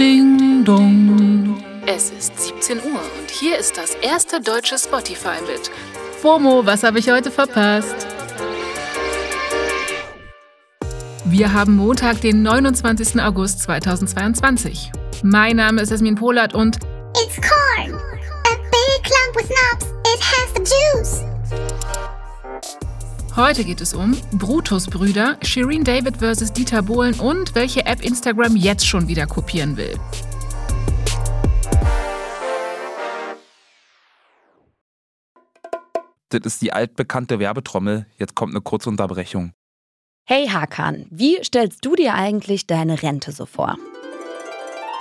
Ding dong. Es ist 17 Uhr und hier ist das erste deutsche Spotify mit FOMO, was habe ich heute verpasst? Wir haben Montag, den 29. August 2022. Mein Name ist Esmin Polat und It's corn. A big clump with knobs. It has the juice. Heute geht es um Brutus-Brüder, Shireen David vs. Dieter Bohlen und welche App Instagram jetzt schon wieder kopieren will. Das ist die altbekannte Werbetrommel. Jetzt kommt eine kurze Unterbrechung. Hey Hakan, wie stellst du dir eigentlich deine Rente so vor?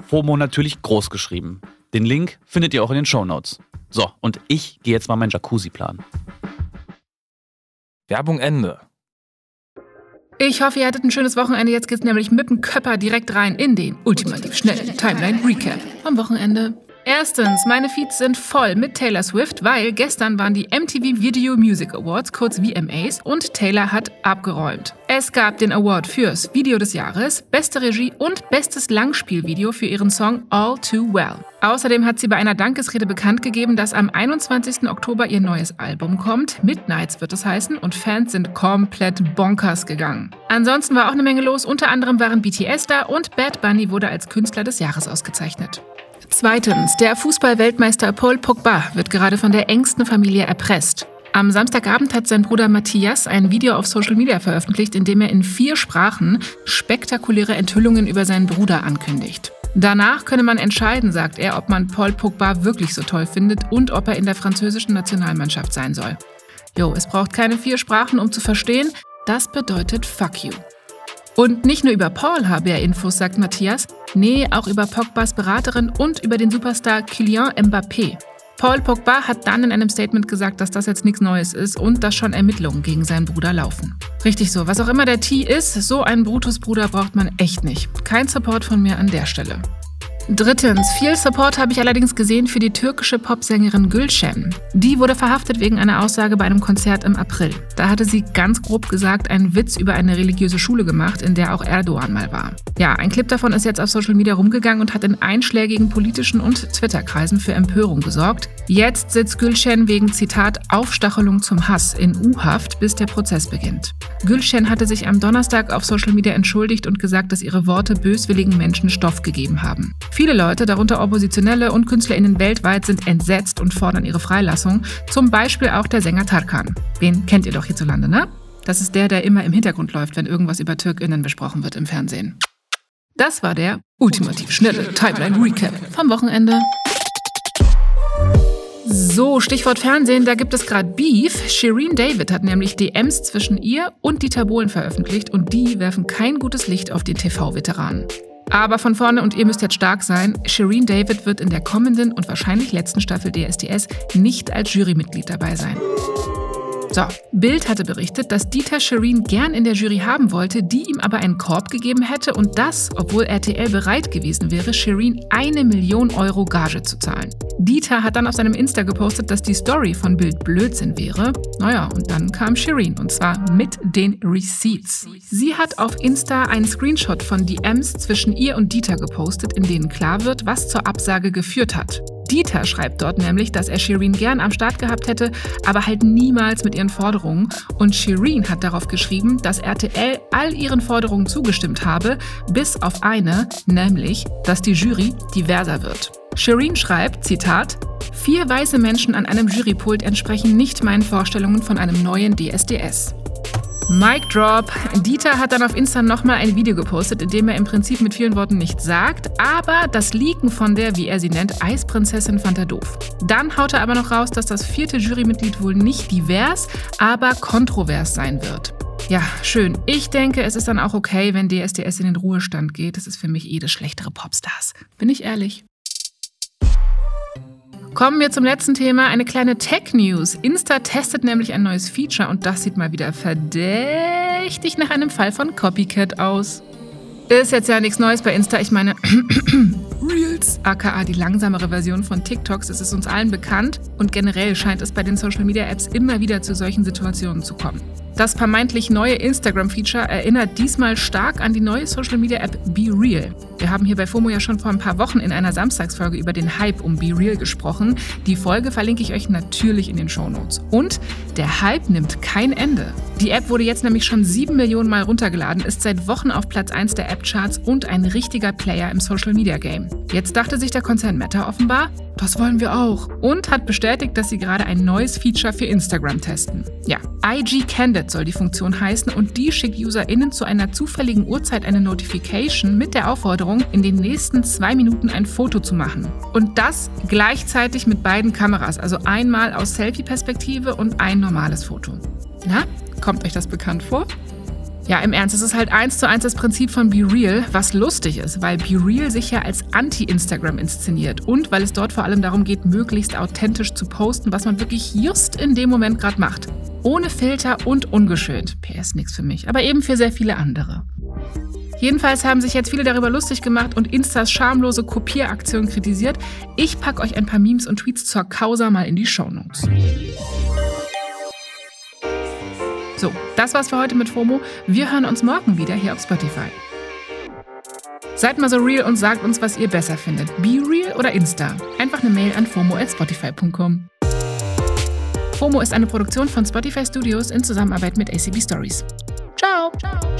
FOMO natürlich groß geschrieben. Den Link findet ihr auch in den Shownotes. So, und ich gehe jetzt mal meinen Jacuzzi planen. Werbung Ende. Ich hoffe, ihr hattet ein schönes Wochenende. Jetzt geht's nämlich mit dem Köpper direkt rein in den ultimativ schnellen Timeline Recap am Wochenende. Erstens, meine Feeds sind voll mit Taylor Swift, weil gestern waren die MTV Video Music Awards, kurz VMAs, und Taylor hat abgeräumt. Es gab den Award fürs Video des Jahres, beste Regie und bestes Langspielvideo für ihren Song All Too Well. Außerdem hat sie bei einer Dankesrede bekannt gegeben, dass am 21. Oktober ihr neues Album kommt. Midnights wird es heißen und Fans sind komplett bonkers gegangen. Ansonsten war auch eine Menge los, unter anderem waren BTS da und Bad Bunny wurde als Künstler des Jahres ausgezeichnet. Zweitens, der Fußball-Weltmeister Paul Pogba wird gerade von der engsten Familie erpresst. Am Samstagabend hat sein Bruder Matthias ein Video auf Social Media veröffentlicht, in dem er in vier Sprachen spektakuläre Enthüllungen über seinen Bruder ankündigt. Danach könne man entscheiden, sagt er, ob man Paul Pogba wirklich so toll findet und ob er in der französischen Nationalmannschaft sein soll. Jo, es braucht keine vier Sprachen, um zu verstehen, das bedeutet Fuck you. Und nicht nur über Paul habe er Infos, sagt Matthias, nee, auch über Pogbas Beraterin und über den Superstar Kylian Mbappé. Paul Pogba hat dann in einem Statement gesagt, dass das jetzt nichts Neues ist und dass schon Ermittlungen gegen seinen Bruder laufen. Richtig so, was auch immer der T ist, so einen Brutus-Bruder braucht man echt nicht. Kein Support von mir an der Stelle. Drittens, viel Support habe ich allerdings gesehen für die türkische Popsängerin Gülşen. Die wurde verhaftet wegen einer Aussage bei einem Konzert im April. Da hatte sie ganz grob gesagt einen Witz über eine religiöse Schule gemacht, in der auch Erdogan mal war. Ja, ein Clip davon ist jetzt auf Social Media rumgegangen und hat in einschlägigen politischen und Twitter-Kreisen für Empörung gesorgt. Jetzt sitzt Gülşen wegen Zitat Aufstachelung zum Hass in U-Haft, bis der Prozess beginnt. Gülşen hatte sich am Donnerstag auf Social Media entschuldigt und gesagt, dass ihre Worte böswilligen Menschen Stoff gegeben haben. Viele Leute, darunter Oppositionelle und KünstlerInnen weltweit, sind entsetzt und fordern ihre Freilassung. Zum Beispiel auch der Sänger Tarkan. Den kennt ihr doch hierzulande, ne? Das ist der, der immer im Hintergrund läuft, wenn irgendwas über TürkInnen besprochen wird im Fernsehen. Das war der ultimativ schnelle Timeline Recap vom Wochenende. So, Stichwort Fernsehen, da gibt es gerade Beef. Shireen David hat nämlich DMs zwischen ihr und Dieter Bohlen veröffentlicht und die werfen kein gutes Licht auf den TV-Veteranen. Aber von vorne und ihr müsst jetzt stark sein, Shireen David wird in der kommenden und wahrscheinlich letzten Staffel DSDS nicht als Jurymitglied dabei sein. So, Bild hatte berichtet, dass Dieter Shireen gern in der Jury haben wollte, die ihm aber einen Korb gegeben hätte und das, obwohl RTL bereit gewesen wäre, Shireen eine Million Euro Gage zu zahlen. Dieter hat dann auf seinem Insta gepostet, dass die Story von Bild Blödsinn wäre. Naja, und dann kam Shireen und zwar mit den Receipts. Sie hat auf Insta einen Screenshot von DMs zwischen ihr und Dieter gepostet, in denen klar wird, was zur Absage geführt hat. Dieter schreibt dort nämlich, dass er Shireen gern am Start gehabt hätte, aber halt niemals mit ihren Forderungen. Und Shireen hat darauf geschrieben, dass RTL all ihren Forderungen zugestimmt habe, bis auf eine, nämlich, dass die Jury diverser wird. Shireen schreibt, Zitat, Vier weiße Menschen an einem Jurypult entsprechen nicht meinen Vorstellungen von einem neuen DSDS. Mic Drop. Dieter hat dann auf Insta nochmal ein Video gepostet, in dem er im Prinzip mit vielen Worten nichts sagt, aber das Leaken von der, wie er sie nennt, Eisprinzessin fand er doof. Dann haut er aber noch raus, dass das vierte Jurymitglied wohl nicht divers, aber kontrovers sein wird. Ja, schön. Ich denke, es ist dann auch okay, wenn DSDS in den Ruhestand geht. Das ist für mich eh das schlechtere Popstars. Bin ich ehrlich. Kommen wir zum letzten Thema, eine kleine Tech-News. Insta testet nämlich ein neues Feature und das sieht mal wieder verdächtig nach einem Fall von Copycat aus. Ist jetzt ja nichts Neues bei Insta, ich meine Reels, aka die langsamere Version von TikToks, ist uns allen bekannt und generell scheint es bei den Social-Media-Apps immer wieder zu solchen Situationen zu kommen. Das vermeintlich neue Instagram-Feature erinnert diesmal stark an die neue Social-Media-App Be Real. Wir haben hier bei FOMO ja schon vor ein paar Wochen in einer Samstagsfolge über den Hype um Be Real gesprochen. Die Folge verlinke ich euch natürlich in den Shownotes. Und der Hype nimmt kein Ende. Die App wurde jetzt nämlich schon sieben Millionen Mal runtergeladen, ist seit Wochen auf Platz 1 der App-Charts und ein richtiger Player im Social-Media-Game. Jetzt dachte sich der Konzern Meta offenbar, das wollen wir auch. Und hat bestätigt, dass sie gerade ein neues Feature für Instagram testen. Ja, IG Candid soll die Funktion heißen und die schickt UserInnen zu einer zufälligen Uhrzeit eine Notification mit der Aufforderung, in den nächsten zwei Minuten ein Foto zu machen. Und das gleichzeitig mit beiden Kameras, also einmal aus Selfie-Perspektive und ein normales Foto. Na, kommt euch das bekannt vor? Ja, im Ernst, es ist halt eins zu eins das Prinzip von Be Real, was lustig ist, weil Be Real sich ja als Anti-Instagram inszeniert und weil es dort vor allem darum geht, möglichst authentisch zu posten, was man wirklich just in dem Moment gerade macht. Ohne Filter und ungeschönt. PS nichts für mich, aber eben für sehr viele andere. Jedenfalls haben sich jetzt viele darüber lustig gemacht und Instas schamlose Kopieraktion kritisiert. Ich packe euch ein paar Memes und Tweets zur Causa mal in die Shownotes. So, das war's für heute mit FOMO. Wir hören uns morgen wieder hier auf Spotify. Seid mal so real und sagt uns, was ihr besser findet. Be Real oder Insta? Einfach eine Mail an fomo.spotify.com. FOMO ist eine Produktion von Spotify Studios in Zusammenarbeit mit ACB Stories. Ciao! Ciao.